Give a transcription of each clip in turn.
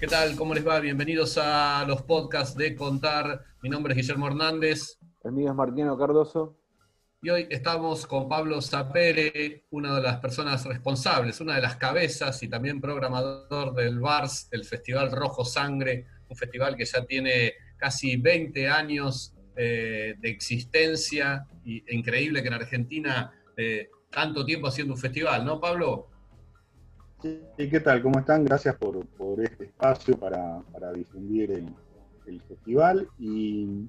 ¿Qué tal? ¿Cómo les va? Bienvenidos a los podcasts de Contar. Mi nombre es Guillermo Hernández. El mío es Martino Cardoso. Y hoy estamos con Pablo Zapere, una de las personas responsables, una de las cabezas y también programador del VARS, el Festival Rojo Sangre, un festival que ya tiene casi 20 años eh, de existencia y increíble que en Argentina eh, tanto tiempo haciendo un festival, ¿no, Pablo? Sí, ¿qué tal? ¿Cómo están? Gracias por, este espacio para, difundir el, festival. Y,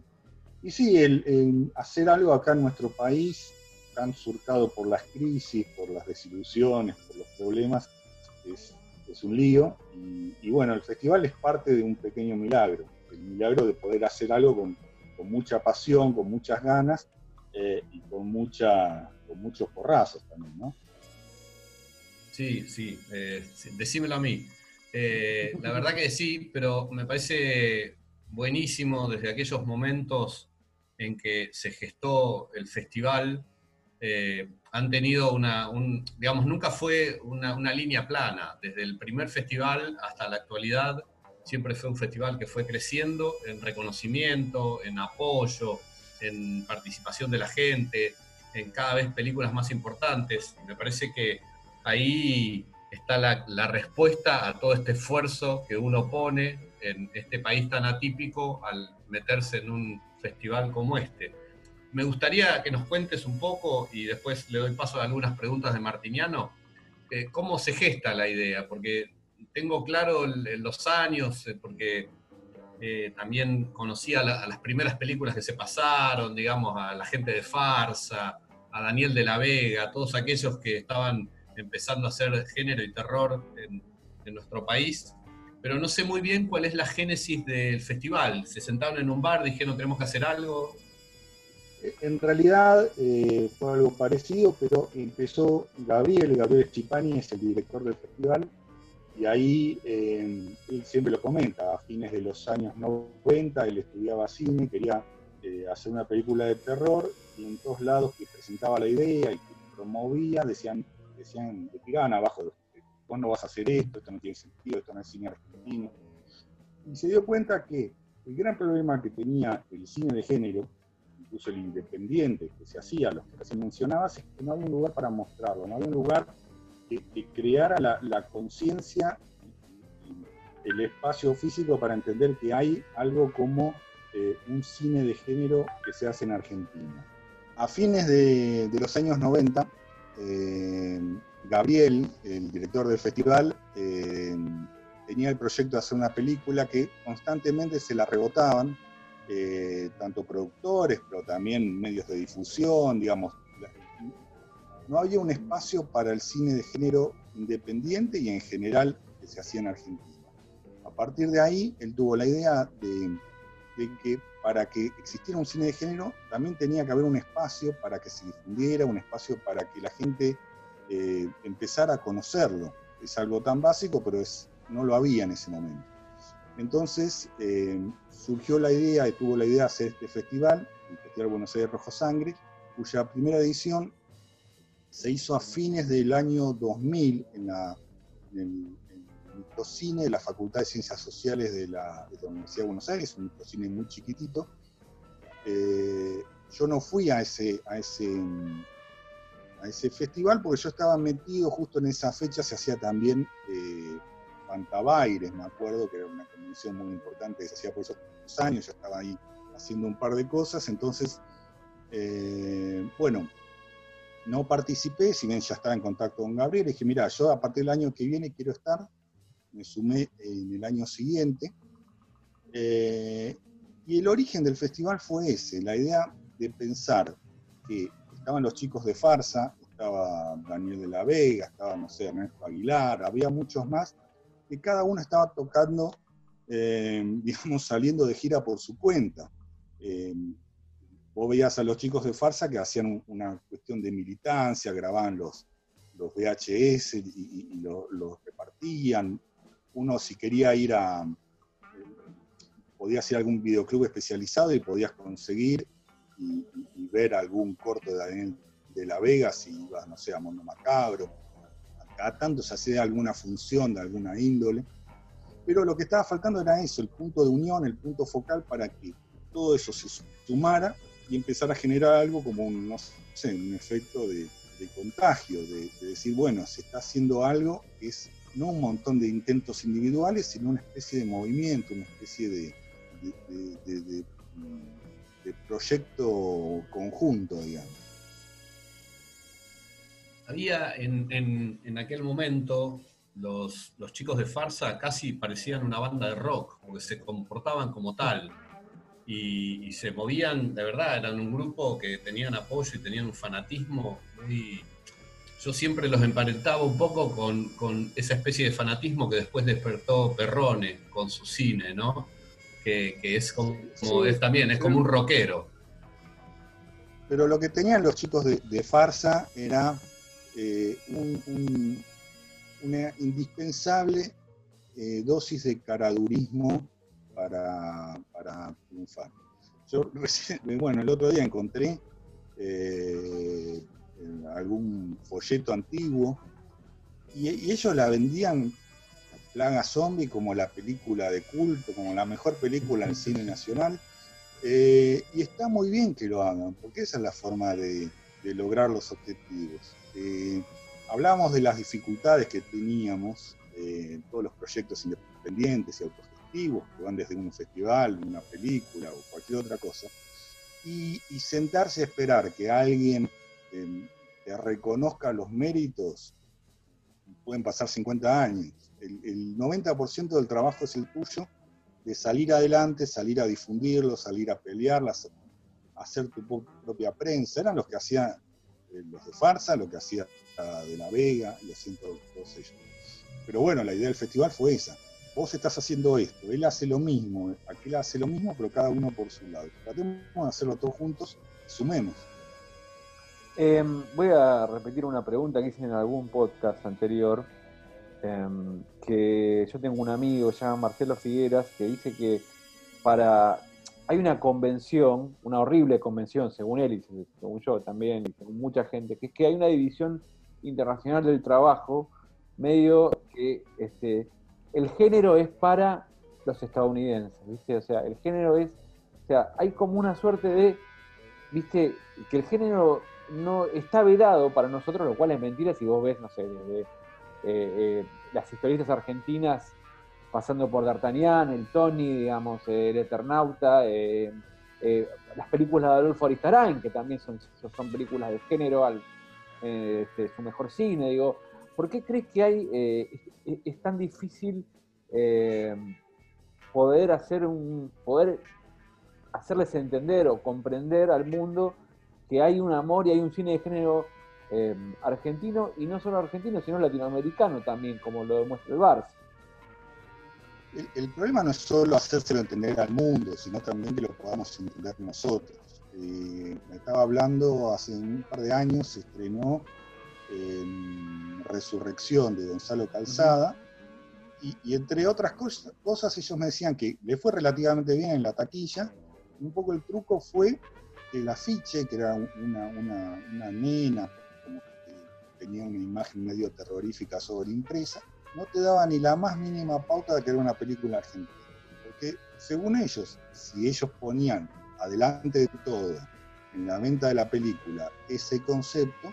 sí, el, hacer algo acá en nuestro país, tan surcado por las crisis, por las desilusiones, por los problemas, es, un lío. Y, bueno, el festival es parte de un pequeño milagro, el milagro de poder hacer algo con, mucha pasión, con muchas ganas eh, y con, mucha, con muchos porrazos también, ¿no? Sí, sí, eh, decímelo a mí. Eh, la verdad que sí, pero me parece buenísimo desde aquellos momentos en que se gestó el festival. Eh, han tenido una, digamos, nunca fue una, una, línea plana. Desde el primer festival hasta la actualidad, siempre fue un festival que fue creciendo en reconocimiento, en apoyo, en participación de la gente, en cada vez películas más importantes. Me parece que ahí está la, respuesta a todo este esfuerzo que uno pone en este país tan atípico al meterse en un festival como este. Me gustaría que nos cuentes un poco, y después le doy paso a algunas preguntas de Martiniano, eh, cómo se gesta la idea, porque tengo claro los años, eh, porque eh, también conocí a, a, las primeras películas que se pasaron, digamos, a la gente de Farsa, a Daniel de la Vega, todos aquellos que estaban empezando a hacer género y terror en, nuestro país, pero no sé muy bien cuál es la génesis del festival. Se sentaron en un bar, dijeron tenemos que hacer algo. En realidad eh, fue algo parecido, pero empezó Gabriel, Gabriel Chipani es el director del festival, y ahí eh, él siempre lo comenta, a fines de los años 90 él estudiaba cine, quería eh, hacer una película de terror, y en todos lados que presentaba la idea y que promovía, decían, decían, le tiraban abajo, vos no vas a hacer esto, esto no tiene sentido, esto no es cine argentino. Y se dio cuenta que el gran problema que tenía el cine de género, incluso el independiente que se hacía, los que recién mencionabas, es que no había un lugar para mostrarlo, no había un lugar que, creara la, conciencia, el espacio físico para entender que hay algo como eh, un cine de género que se hace en Argentina. A fines de, de los años 90, eh, Gabriel, el director del festival, eh, tenía el proyecto de hacer una película que constantemente se la rebotaban, eh, tanto productores, pero también medios de difusión, digamos. No había un espacio para el cine de género independiente y en general que se hacía en Argentina. A partir de ahí, él tuvo la idea de, de que para que existiera un cine de género, también tenía que haber un espacio para que se difundiera, un espacio para que la gente eh, empezara a conocerlo. Es algo tan básico, pero es, no lo había en ese momento. Entonces eh, surgió la idea y tuvo la idea de hacer este festival, el Festival Buenos Aires Rojo Sangre, cuya primera edición se hizo a fines del año 2000 en, la, microcine de la Facultad de Ciencias Sociales de la, Universidad de Buenos Aires, un microcine muy chiquitito. Eh, yo no fui a ese, a, ese, a ese festival porque yo estaba metido justo en esa fecha, se hacía también eh, Pantabaires, me acuerdo, que era una convención muy importante se hacía por esos años, yo estaba ahí haciendo un par de cosas, entonces, eh, bueno, no participé, si bien ya estaba en contacto con Gabriel, dije, mira, yo a partir del año que viene quiero estar, me sumé en el año siguiente. Eh, y el origen del festival fue ese, la idea de pensar que estaban los chicos de farsa, estaba Daniel de la Vega, estaba, no sé, Ernesto Aguilar, había muchos más, que cada uno estaba tocando, eh, digamos, saliendo de gira por su cuenta. Eh, vos veías a los chicos de farsa que hacían una cuestión de militancia, grababan los, los VHS y, los repartían, uno si quería ir a, podías ir a algún videoclub especializado y podías conseguir y, ver algún corto de Daniel de la Vega, si ibas, no sé, a Mundo Macabro, acá tanto se hacía alguna función de alguna índole. pero lo que estaba faltando era eso, el punto de unión, el punto focal para que todo eso se sumara y empezar a generar algo como un, efecto de, contagio, de, decir, bueno, se está haciendo algo es no un montón de intentos individuales, sino una especie de movimiento, una especie de, de proyecto conjunto, digamos. Había en, en, aquel momento los, los, chicos de Farsa casi parecían una banda de rock, porque se comportaban como tal y, se movían, de verdad, eran un grupo que tenían apoyo y tenían un fanatismo muy... Yo siempre los emparentaba un poco con, con esa especie de fanatismo que después despertó Perrone con su cine, ¿no? Que, que es como, es también, es como un rockero. Pero lo que tenían los chicos de, de Farsa era eh, una indispensable eh, dosis de caradurismo para, triunfar. Yo bueno, el otro día encontré eh, algún folleto antiguo y, ellos la vendían Plaga Zombie como la película de culto, como la mejor película en cine nacional. y está muy bien que lo hagan, porque esa es la forma de lograr los objetivos. Eh, hablamos de las dificultades que teníamos eh, en todos los proyectos independientes y autogestivos, que van desde un festival, una película o cualquier otra cosa, y, sentarse a esperar que alguien em, te reconozca los méritos, pueden pasar 50 años. El, el 90% del trabajo es el tuyo, de salir adelante, salir a difundirlo, salir a pelearlas, hacer tu propia prensa. Eran los que hacían eh, los de Farsa, lo que hacía de La Vega y haciendo todos ellos. Pero bueno, la idea del festival fue esa. Vos estás haciendo esto, él hace lo mismo, aquel hace lo mismo, pero cada uno por su lado. Tratemos de hacerlo todos juntos sumemos. Em, voy a repetir una pregunta que hice en algún podcast anterior, em, que yo tengo un amigo, se llama Marcelo Figueras, que dice que para hay una convención, una horrible convención, según él y según yo también, y según mucha gente, que es que hay una división internacional del trabajo, medio que este, el género es para los estadounidenses, ¿viste? O sea, el género es, o sea, hay como una suerte de, ¿viste? Que el género no está vedado para nosotros, lo cual es mentira si vos ves, no sé, desde eh, eh, las historietas argentinas pasando por D'Artagnan, el Tony, digamos, el Eternauta, eh, las películas de Adolfo Aristarain, que también son, son películas de género, este, su mejor cine, digo, ¿por qué crees que hay, es, tan difícil poder hacer un, poder hacerles entender o comprender al mundo que hay un amor y hay un cine de género argentino, y no solo argentino, sino latinoamericano también, como lo demuestra el Barça? el, problema no es solo hacérselo entender al mundo, sino también que lo podamos entender nosotros. Eh, me estaba hablando hace un par de años, se estrenó Resurrección de Gonzalo Calzada, y, entre otras cosas, ellos me decían que le fue relativamente bien en la taquilla, un poco el truco fue el afiche, que era una, una nena, como que tenía una imagen medio terrorífica sobre impresa, no te daba ni la más mínima pauta de que era una película argentina. Porque según ellos, si ellos ponían adelante de todo en la venta de la película ese concepto,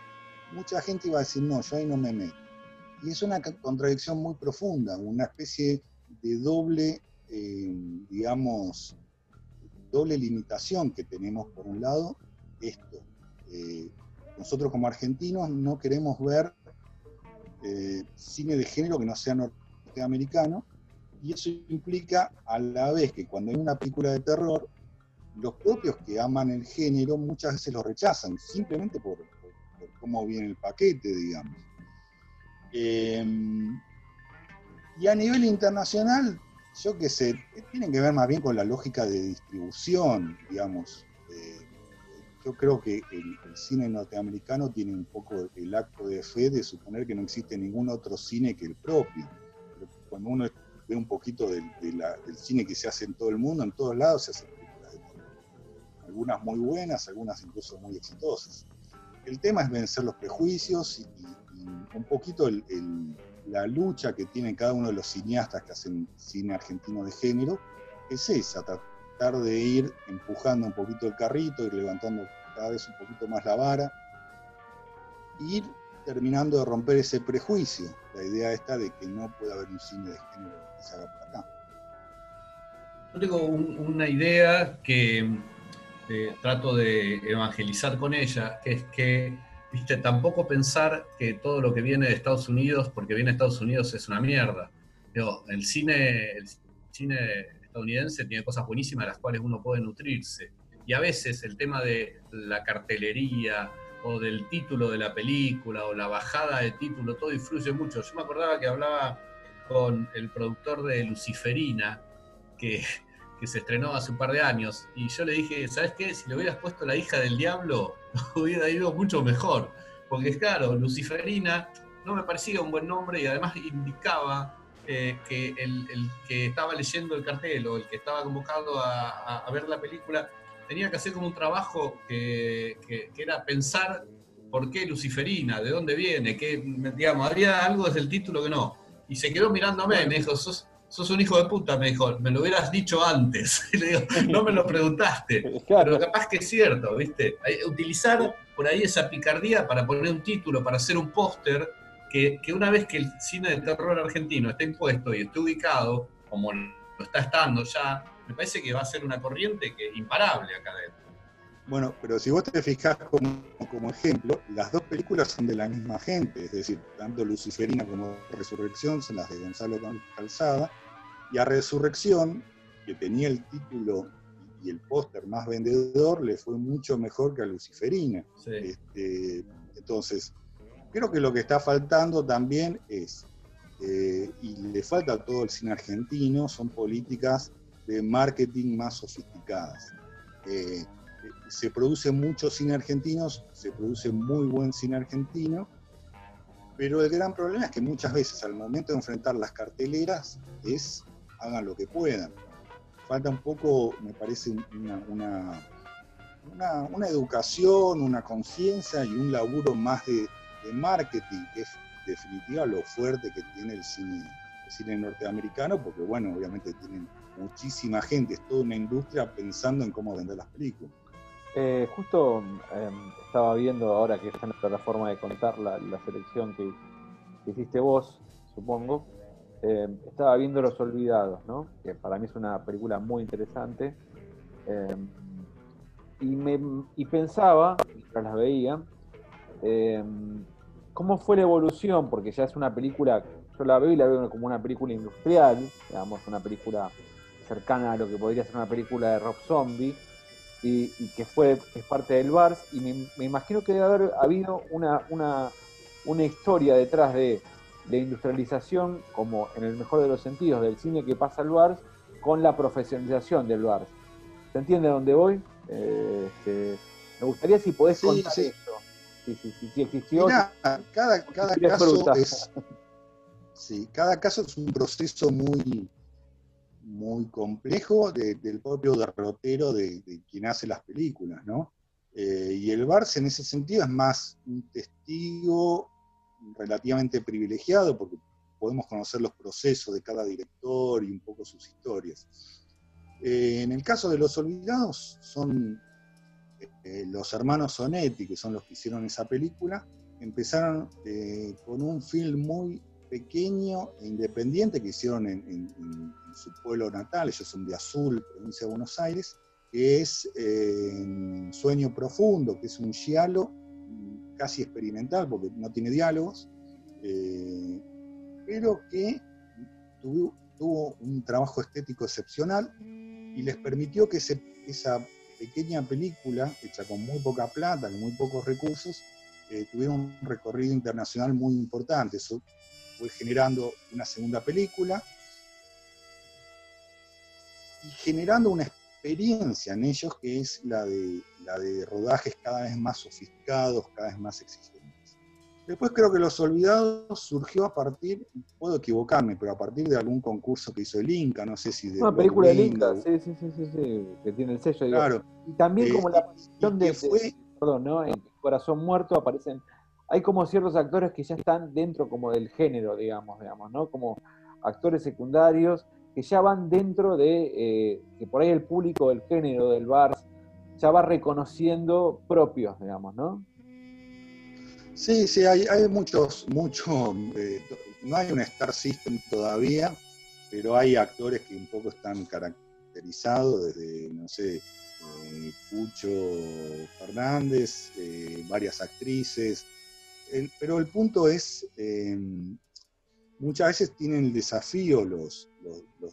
mucha gente iba a decir, no, yo ahí no me meto. Y es una contradicción muy profunda, una especie de doble, eh, digamos, doble limitación que tenemos por un lado, esto. Eh, nosotros como argentinos no queremos ver eh, cine de género que no sea norteamericano, y eso implica a la vez que cuando hay una película de terror, los propios que aman el género muchas veces lo rechazan, simplemente por, cómo viene el paquete, digamos. Em, y a nivel internacional, yo qué sé, tienen que ver más bien con la lógica de distribución, digamos yo creo que el, cine norteamericano tiene un poco el acto de fe de suponer que no existe ningún otro cine que el propio. cuando uno ve un poquito del, cine que se hace en todo el mundo, en todos lados se hacen películas de Algunas muy buenas, algunas incluso muy exitosas. El tema es vencer los prejuicios y, un poquito el, la lucha que tiene cada uno de los cineastas que hacen cine argentino de género es esa, tratar de ir empujando un poquito el carrito, ir levantando cada vez un poquito más la vara, ir terminando de romper ese prejuicio, la idea esta de que no puede haber un cine de género que se haga por acá. Yo tengo una idea que eh, trato de evangelizar con ella, que es que, tampoco pensar que todo lo que viene de Estados Unidos, porque viene de Estados Unidos, es una mierda. el cine, el cine estadounidense tiene cosas buenísimas de las cuales uno puede nutrirse. Y a veces el tema de la cartelería o del título de la película o la bajada de título, todo influye mucho. Yo me acordaba que hablaba con el productor de Luciferina, que que se estrenó hace un par de años, y yo le dije, ¿sabes qué? Si le hubieras puesto la hija del diablo, hubiera ido mucho mejor. Porque claro, Luciferina no me parecía un buen nombre y además indicaba eh, que el, que estaba leyendo el cartel o el que estaba convocado a, ver la película tenía que hacer como un trabajo que, era pensar por qué Luciferina, de dónde viene, que, digamos, había algo desde el título que no. Y se quedó mirándome, me dijo, sos, sos un hijo de puta, me dijo, me lo hubieras dicho antes. Y le digo, no me lo preguntaste. Pero capaz que es cierto, ¿viste? Utilizar por ahí esa picardía para poner un título, para hacer un póster, que, una vez que el cine de terror argentino esté impuesto y esté ubicado, como lo está estando ya, me parece que va a ser una corriente que imparable acá adentro. Bueno, pero si vos te fijás como, como, ejemplo, las dos películas son de la misma gente, es decir, tanto Luciferina como Resurrección son las de Gonzalo Calzada, y a Resurrección, que tenía el título y el póster más vendedor, le fue mucho mejor que a Luciferina. Este, entonces, creo que lo que está faltando también es, eh, y le falta a todo el cine argentino, son políticas de marketing más sofisticadas. Eh, se produce mucho cine argentino, se produce muy buen cine argentino, pero el gran problema es que muchas veces al momento de enfrentar las carteleras es hagan lo que puedan. Falta un poco, me parece, una, una, educación, una conciencia y un laburo más de, marketing, que es definitiva lo fuerte que tiene el cine, el cine norteamericano, porque bueno, obviamente tienen muchísima gente, es toda una industria pensando en cómo vender las películas. Eh, justo em, estaba viendo ahora que está en la plataforma de contar la, selección que, hiciste vos, supongo. Em, estaba viendo Los Olvidados, ¿no? que para mí es una película muy interesante. Em, y, me, y pensaba, mientras la veía, cómo fue la evolución, porque ya es una película, yo la veo y la veo como una película industrial, digamos, una película cercana a lo que podría ser una película de Rob Zombie y, que fue es parte del VARS, y me, imagino que debe haber habido una, una, una historia detrás de, de, industrialización, como en el mejor de los sentidos, del cine que pasa al VARS, con la profesionalización del VARS. ¿Se entiende a dónde voy? Eh, este, me gustaría si podés contar sí. esto. Si, existió. cada, cada caso es, sí, cada caso es un proceso muy, muy complejo del propio derrotero de, quien hace las películas, ¿no? Eh, y el Barça en ese sentido es más un testigo relativamente privilegiado porque podemos conocer los procesos de cada director y un poco sus historias. Eh, en el caso de Los Olvidados son eh, los hermanos Sonetti, que son los que hicieron esa película, empezaron con un film muy pequeño e independiente que hicieron en, su pueblo natal, ellos son de Azul, provincia de Buenos Aires, que es eh, Sueño Profundo, que es un giallo casi experimental porque no tiene diálogos, eh, pero que tuvo, un trabajo estético excepcional y les permitió que esa pequeña película, hecha con muy poca plata, con muy pocos recursos, eh, tuviera un recorrido internacional muy importante. Eso fue generando una segunda película y generando una experiencia en ellos que es la de, la de rodajes cada vez más sofisticados, cada vez más exigentes. Después creo que Los Olvidados surgió a partir, puedo equivocarme, pero a partir de algún concurso que hizo el Inca, no sé si de... Una película del Inca, sí, sí, sí, sí, que tiene el sello. Claro. Y también como la aparición de, Perdón, ¿no? En Corazón Muerto aparecen hay como ciertos actores que ya están dentro como del género, digamos, digamos, ¿no? Como actores secundarios que ya van dentro de, eh, que por ahí el público del género del bar ya va reconociendo propios, digamos, ¿no? Sí, sí, hay, hay muchos, mucho, eh, no hay un Star System todavía, pero hay actores que un poco están caracterizados desde, no sé, eh, Pucho Fernández, varias actrices, pero el punto es, em, muchas veces tienen el desafío los,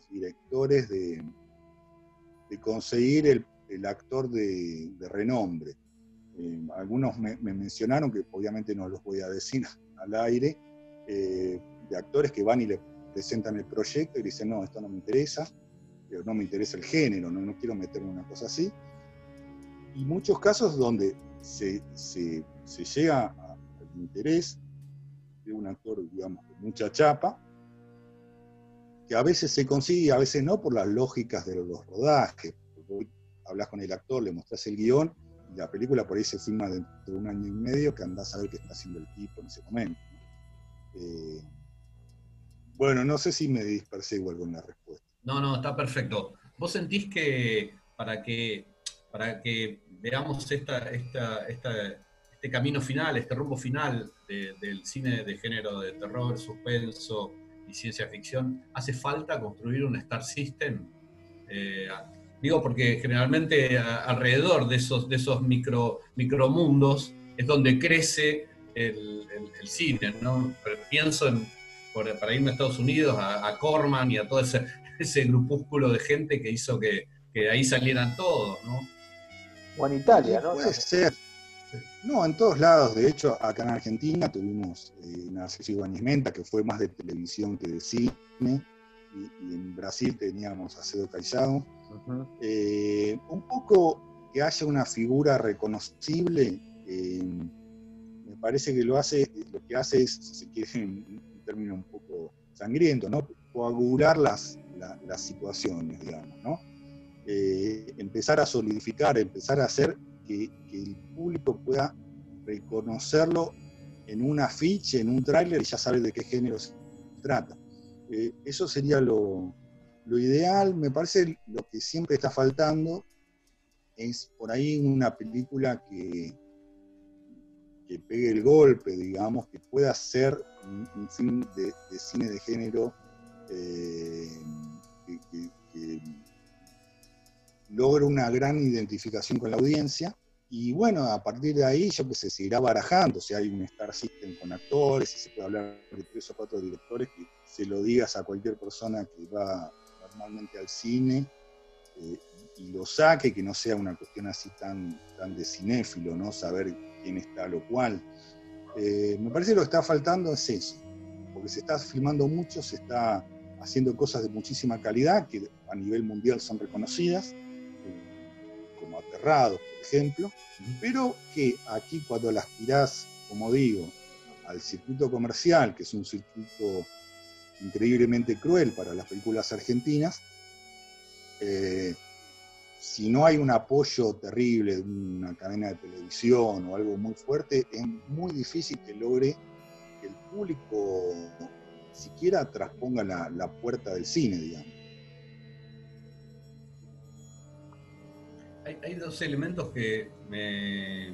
directores de, conseguir el, actor de, renombre. Em, algunos me, mencionaron, que obviamente no los voy a decir al aire, eh, de actores que van y le presentan el proyecto y dicen, no, esto no me interesa, no me interesa el género, no, no quiero meterme en una cosa así. Y muchos casos donde se, se, se llega interés de un actor, digamos, de mucha chapa, que a veces se consigue y a veces no por las lógicas de los rodajes. hablas con el actor, le mostrás el guion, y la película por ahí se filma dentro de un año y medio, que andás a ver qué está haciendo el tipo en ese momento. Eh, bueno, no sé si me dispersé igual con respuesta. No, no, está perfecto. ¿Vos sentís que para que, para que veamos esta, esta, esta este camino final, este rumbo final del cine de género de terror, suspenso y ciencia ficción, hace falta construir un Star System. Eh, digo porque generalmente alrededor de esos, de esos micro, micromundos es donde crece el, cine. ¿no? Pienso en, para irme a Estados Unidos, a, Corman y a todo ese, ese grupúsculo de gente que hizo que, que ahí salieran todos. ¿no? O en Italia, ¿no? Puede ser. No, en todos lados. De hecho, acá en Argentina tuvimos eh, Narciso Menta, que fue más de televisión que de cine. Y, en Brasil teníamos a Cedo Callao. Eh, un poco que haya una figura reconocible, eh, me parece que lo hace, lo que hace es, si se quiere, un término un poco sangriento, ¿no? Coagular las, las situaciones, digamos, ¿no? Eh, empezar a solidificar, empezar a hacer que, el público pueda reconocerlo en un afiche, en un tráiler y ya sabe de qué género se trata. Eh, eso sería lo, ideal. Me parece lo que siempre está faltando es por ahí una película que, que pegue el golpe, digamos, que pueda ser un, film de, cine de género eh, logre una gran identificación con la audiencia y bueno, a partir de ahí, yo que sé, se irá barajando, si hay un Star System con actores, si se puede hablar de tres o cuatro directores, que se lo digas a cualquier persona que va normalmente al cine eh, y lo saque, que no sea una cuestión así tan, tan de cinéfilo, ¿no? Saber quién está lo cual. Eh, me parece que lo que está faltando es eso, porque se está filmando mucho, se está haciendo cosas de muchísima calidad que a nivel mundial son reconocidas como Aterrados, por ejemplo, pero que aquí cuando las tirás, como digo, al circuito comercial, que es un circuito increíblemente cruel para las películas argentinas, eh, si no hay un apoyo terrible de una cadena de televisión o algo muy fuerte, es muy difícil que logre que el público siquiera trasponga la, la puerta del cine, digamos. Hay, dos elementos que me,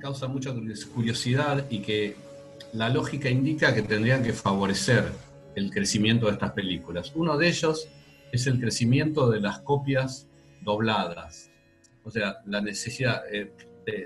causan mucha curiosidad y que la lógica indica que tendrían que favorecer el crecimiento de estas películas. Uno de ellos es el crecimiento de las copias dobladas. O sea, la necesidad, eh,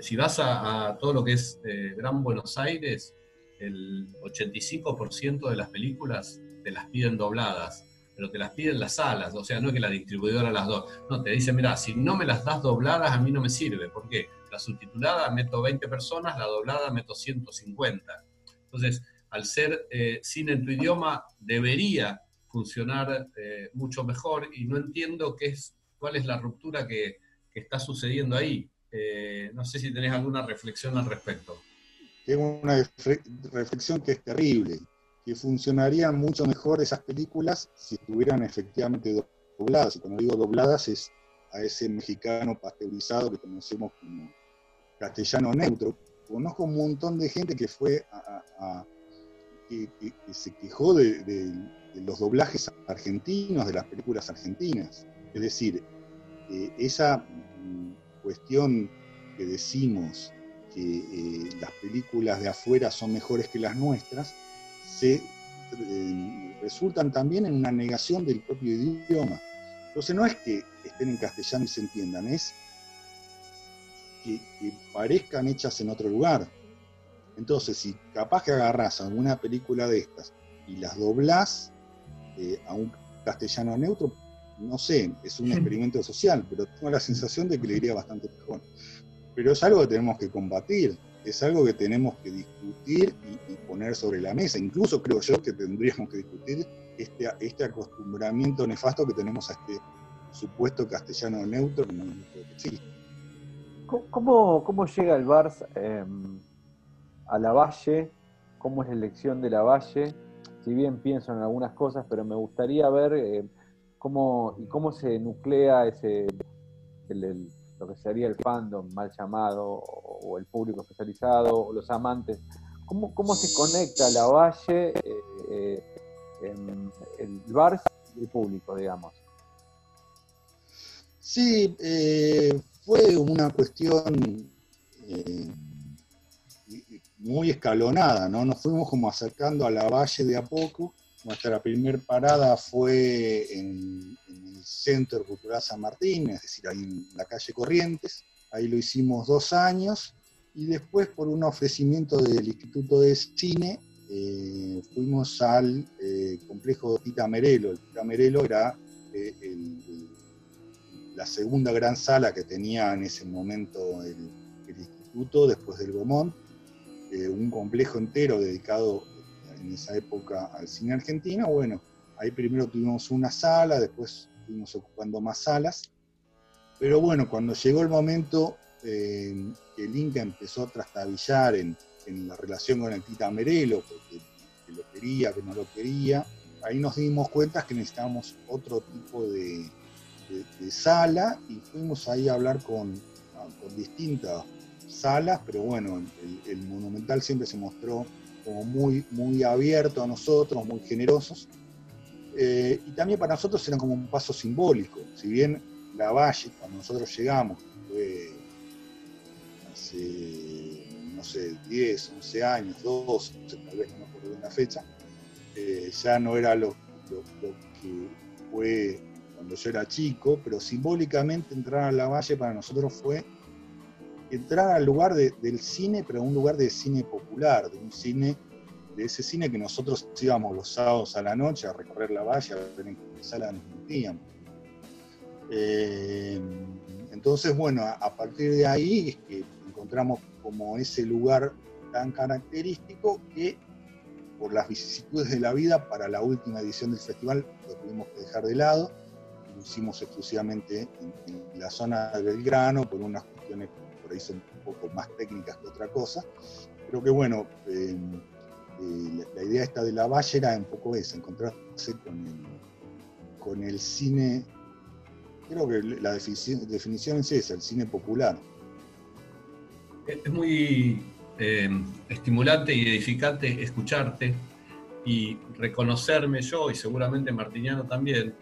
si vas a, todo lo que es eh, Gran Buenos Aires, el 85% de las películas te las piden dobladas pero te las piden las salas, o sea, no es que la distribuidora las dos. No, te dice, mira, si no me las das dobladas, a mí no me sirve. ¿Por qué? La subtitulada meto 20 personas, la doblada meto 150. Entonces, al ser eh, cine en tu idioma, debería funcionar eh, mucho mejor y no entiendo qué es, cuál es la ruptura que, está sucediendo ahí. Eh, no sé si tenés alguna reflexión al respecto. Tengo una reflexión que es terrible que funcionarían mucho mejor esas películas si estuvieran efectivamente dobladas. Y cuando digo dobladas es a ese mexicano pasteurizado que conocemos como castellano neutro, conozco un montón de gente que fue a, que, se quejó de, los doblajes argentinos, de las películas argentinas. Es decir, eh, esa mm, cuestión que decimos que eh, las películas de afuera son mejores que las nuestras, se eh, resultan también en una negación del propio idioma. Entonces no es que estén en castellano y se entiendan, es que, parezcan hechas en otro lugar. Entonces, si capaz que agarras alguna película de estas y las doblás eh, a un castellano neutro, no sé, es un experimento social, pero tengo la sensación de que le iría bastante mejor. Pero es algo que tenemos que combatir, es algo que tenemos que discutir y, poner sobre la mesa. Incluso creo yo que tendríamos que discutir este, este acostumbramiento nefasto que tenemos a este supuesto castellano neutro. ¿Cómo, cómo llega el Barça em, a la Valle? ¿Cómo es la elección de la Valle? Si bien pienso en algunas cosas, pero me gustaría ver eh, cómo y cómo se nuclea ese lo que sería el fandom mal llamado o, el público especializado o los amantes. ¿Cómo, cómo se conecta la Valle, eh, eh, el Barça y el público, digamos? Sí, eh, fue una cuestión muy escalonada, ¿no? Nos fuimos como acercando a la valle de a poco. Nuestra primera parada fue en, el Centro Cultural San Martín, es decir, ahí en la calle Corrientes. Ahí lo hicimos dos años y después por un ofrecimiento del Instituto de Cine eh, fuimos al complejo Tita Merelo. El Tita Merelo era el la segunda gran sala que tenía en ese momento el, instituto después del Gomón, eh, un complejo entero dedicado en esa época al cine argentino. Bueno, ahí primero tuvimos una sala, después fuimos ocupando más salas, pero bueno, cuando llegó el momento eh, que el Inca empezó a trastabillar en, la relación con el Tita Merelo, porque que lo quería, que no lo quería, ahí nos dimos cuenta que necesitábamos otro tipo de, de, sala y fuimos ahí a hablar con, distintas salas, pero bueno, el, Monumental siempre se mostró como muy, muy abierto a nosotros, muy generosos. Eh, y también para nosotros era como un paso simbólico. Si bien la Valle, cuando nosotros llegamos, fue hace, no sé, 10, 11 años, 12, tal vez no me acuerdo bien la fecha, eh, ya no era lo, que fue cuando yo era chico, pero simbólicamente entrar a la valle para nosotros fue entrar al lugar del cine, pero un lugar de cine popular, de un cine, de ese cine que nosotros íbamos los sábados a la noche a recorrer la valle, a ver en qué sala nos metíamos. Eh, entonces, bueno, a, partir de ahí es que encontramos como ese lugar tan característico que por las vicisitudes de la vida, para la última edición del festival lo tuvimos que dejar de lado lo hicimos exclusivamente en, la zona de Belgrano, por unas cuestiones por ahí son un poco más técnicas que otra cosa. Pero que bueno, eh, eh, la, idea esta de la valle era un poco esa, encontrarse con el cine, creo que la definición, es esa, el cine popular. Es muy eh, estimulante y edificante escucharte y reconocerme yo y seguramente Martiniano también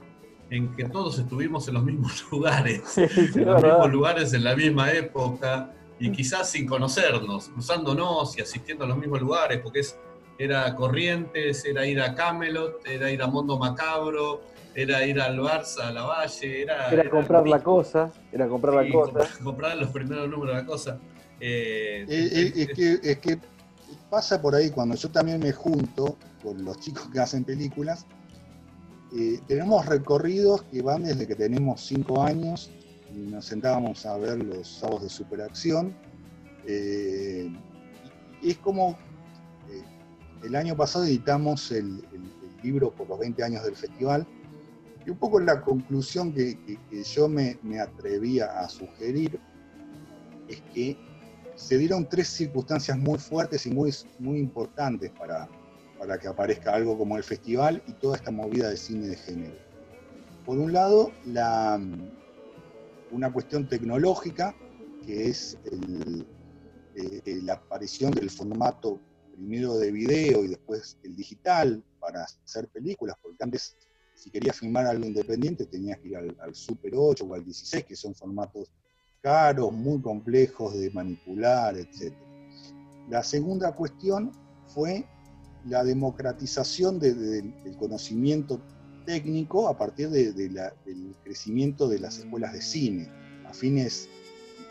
en que todos estuvimos en los mismos lugares, en los mismos lugares en la misma época y quizás sin conocernos, cruzándonos y asistiendo a los mismos lugares, porque es, era Corrientes, era ir a Camelot, era ir a Mondo Macabro, era ir al Barça, a la Valle, era... Era, comprar la cosa, era comprar la cosa. Comprar, los primeros números de la cosa. Eh, es, que, es que pasa por ahí, cuando yo también me junto con los chicos que hacen películas, eh, tenemos recorridos que van desde que tenemos cinco años y nos sentábamos a ver los sábados de superacción. Eh, es como eh, el año pasado editamos el, libro por los 20 años del festival y un poco la conclusión que, yo me, me, atrevía a sugerir es que se dieron tres circunstancias muy fuertes y muy, muy importantes para, para que aparezca algo como el festival y toda esta movida de cine de género. Por un lado, una cuestión tecnológica, que es eh, la aparición del formato primero de video y después el digital para hacer películas, porque antes si querías filmar algo independiente tenías que ir al, Super 8 o al 16, que son formatos caros, muy complejos de manipular, etc. La segunda cuestión fue la democratización del conocimiento técnico a partir del crecimiento de las escuelas de cine. A fines,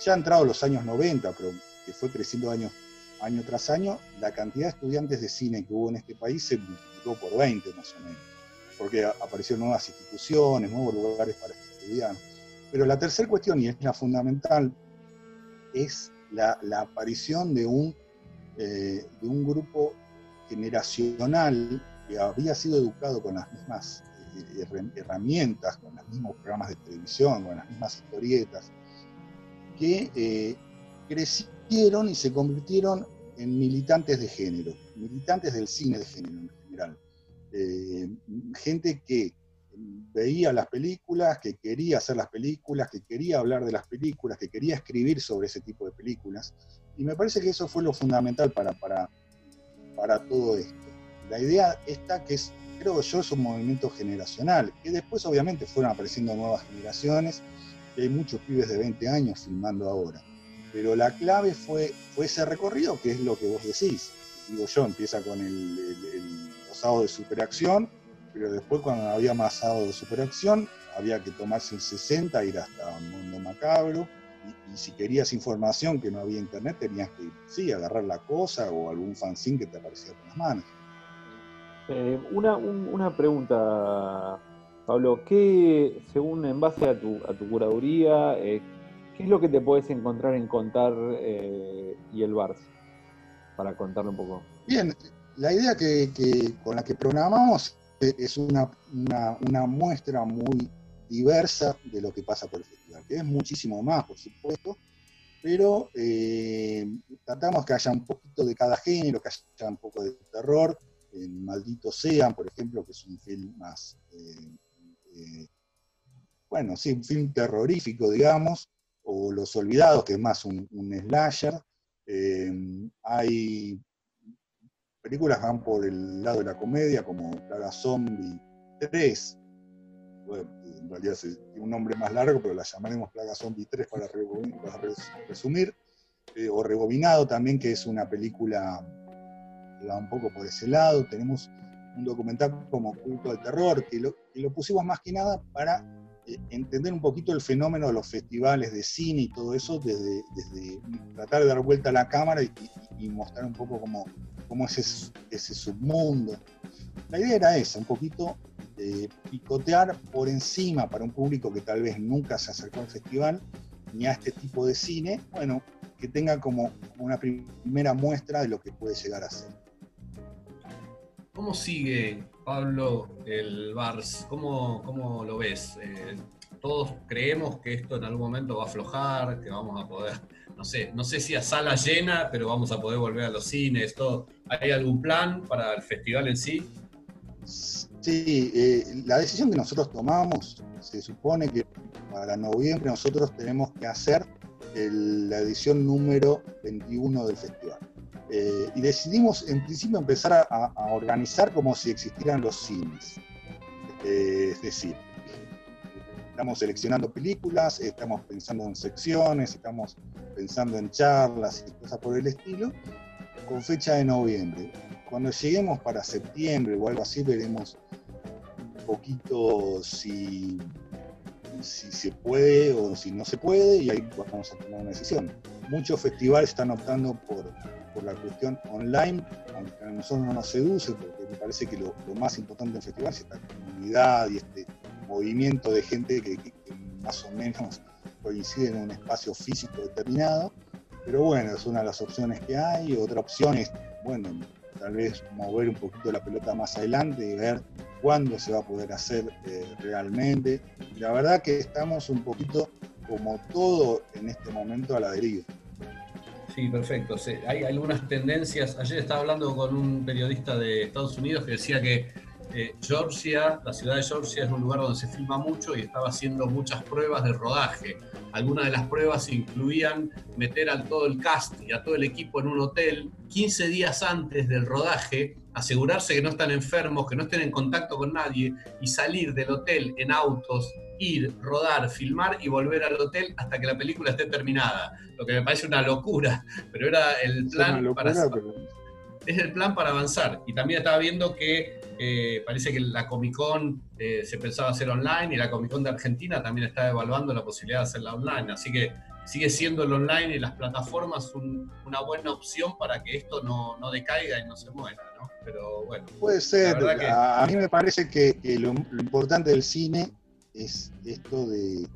ya entrado los años 90, pero que fue creciendo año tras año, la cantidad de estudiantes de cine que hubo en este país se multiplicó por 20 más o menos, porque aparecieron nuevas instituciones, nuevos lugares para estudiar. Pero la tercera cuestión, y es la fundamental, es la, aparición de un, eh, de un grupo generacional que había sido educado con las mismas eh, herramientas, con los mismos programas de televisión, con las mismas historietas, que eh, crecieron y se convirtieron en militantes de género, militantes del cine de género en general. Eh, gente que veía las películas, que quería hacer las películas, que quería hablar de las películas, que quería escribir sobre ese tipo de películas. Y me parece que eso fue lo fundamental para, para, para todo esto. La idea esta que es, creo yo, es un movimiento generacional, que después obviamente fueron apareciendo nuevas generaciones, hay muchos pibes de 20 años filmando ahora. Pero la clave fue, fue ese recorrido, que es lo que vos decís. Digo yo, empieza con el, el, de superacción, pero después cuando había más sábado de superacción, había que tomarse el 60, ir hasta Mundo Macabro, y, si querías información que no había internet, tenías que, sí, agarrar la cosa o algún fanzine que te aparecía con las manos. Eh, una, pregunta, Pablo, ¿qué, según en base a tu, a tu curaduría, eh, qué es lo que te puedes encontrar en Contar eh, y el Bars? Para contarle un poco. Bien, la idea que, con la que programamos es una, muestra muy diversa de lo que pasa por el festival, que es muchísimo más, por supuesto, pero tratamos que haya un poquito de cada género, que haya un poco de terror, en Maldito Sean, por ejemplo, que es un film más, eh, eh, bueno, sí, un film terrorífico, digamos, o Los Olvidados, que es más un, slasher. Eh, hay películas que van por el lado de la comedia, como Plaga Zombie 3. en realidad es un nombre más largo, pero la llamaremos Plaga Zombie 3 para, resumir. o Rebobinado también, que es una película va un poco por ese lado. Tenemos un documental como Culto del Terror, que lo, pusimos más que nada para eh, entender un poquito el fenómeno de los festivales de cine y todo eso, desde, tratar de dar vuelta a la cámara y, mostrar un poco cómo, cómo es ese, submundo. La idea era esa, un poquito picotear por encima para un público que tal vez nunca se acercó al festival ni a este tipo de cine, bueno, que tenga como una primera muestra de lo que puede llegar a ser. ¿Cómo sigue, Pablo, el VARS? ¿Cómo, cómo lo ves? Eh, todos creemos que esto en algún momento va a aflojar, que vamos a poder, no sé, no sé si a sala llena, pero vamos a poder volver a los cines, todo. ¿Hay algún plan para el festival en sí? Sí, eh, la decisión que nosotros tomamos, se supone que para noviembre nosotros tenemos que hacer la edición número 21 del festival. Eh, y decidimos en principio empezar a, organizar como si existieran los cines. Eh, es decir, estamos seleccionando películas, estamos pensando en secciones, estamos pensando en charlas y cosas por el estilo, con fecha de noviembre. Cuando lleguemos para septiembre o algo así, veremos un poquito si, si se puede o si no se puede y ahí vamos a tomar una decisión. Muchos festivales están optando por por la cuestión online, aunque a nosotros no nos seduce, porque me parece que lo, más importante del festival es esta comunidad y este movimiento de gente que, más o menos coincide en un espacio físico determinado. Pero bueno, es una de las opciones que hay. Otra opción es, bueno, tal vez mover un poquito la pelota más adelante y ver cuándo se va a poder hacer eh, realmente. La verdad que estamos un poquito como todo en este momento a la deriva. Sí, perfecto. hay algunas tendencias. Ayer estaba hablando con un periodista de Estados Unidos que decía que eh, Georgia, la ciudad de Georgia es un lugar donde se filma mucho y estaba haciendo muchas pruebas de rodaje. Algunas de las pruebas incluían meter a todo el cast y a todo el equipo en un hotel 15 días antes del rodaje, asegurarse que no están enfermos, que no estén en contacto con nadie y salir del hotel en autos, ir, rodar, filmar y volver al hotel hasta que la película esté terminada. Lo que me parece una locura, pero era el plan para... Es el plan para avanzar. Y también estaba viendo que eh, parece que la Comic Con eh, se pensaba hacer online y la Comic Con de Argentina también está evaluando la posibilidad de hacerla online. Así que sigue siendo el online y las plataformas una buena opción para que esto no, no, decaiga y no se muera, ¿no? Pero bueno. Puede ser. A mí me parece que, lo, importante del cine es esto de,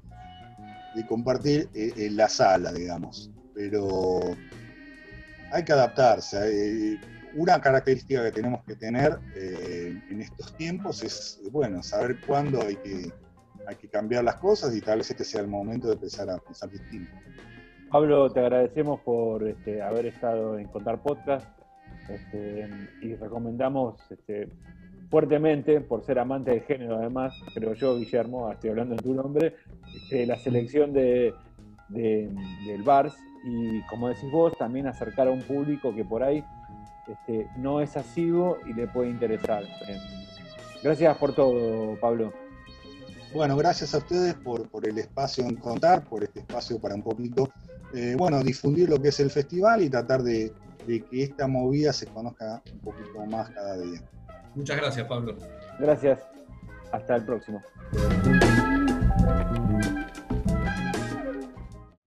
de compartir eh, en la sala, digamos. Pero hay que adaptarse una característica que tenemos que tener eh, en estos tiempos es, bueno, saber cuándo hay que, hay que cambiar las cosas y tal vez este sea el momento de empezar a pensar distinto. Pablo, te agradecemos por este, haber estado en Contar Podcast este, y recomendamos este, fuertemente, por ser amante del género además, creo yo, Guillermo, estoy hablando en tu nombre, la selección de, del VARS y como decís vos, también acercar a un público que por ahí este, no es asiduo y le puede interesar. Gracias por todo, Pablo. Bueno, gracias a ustedes por, el espacio en contar, por este espacio para un poquito, eh, bueno, difundir lo que es el festival y tratar de, de que esta movida se conozca un poquito más cada día. Muchas gracias, Pablo. Gracias. Hasta el próximo.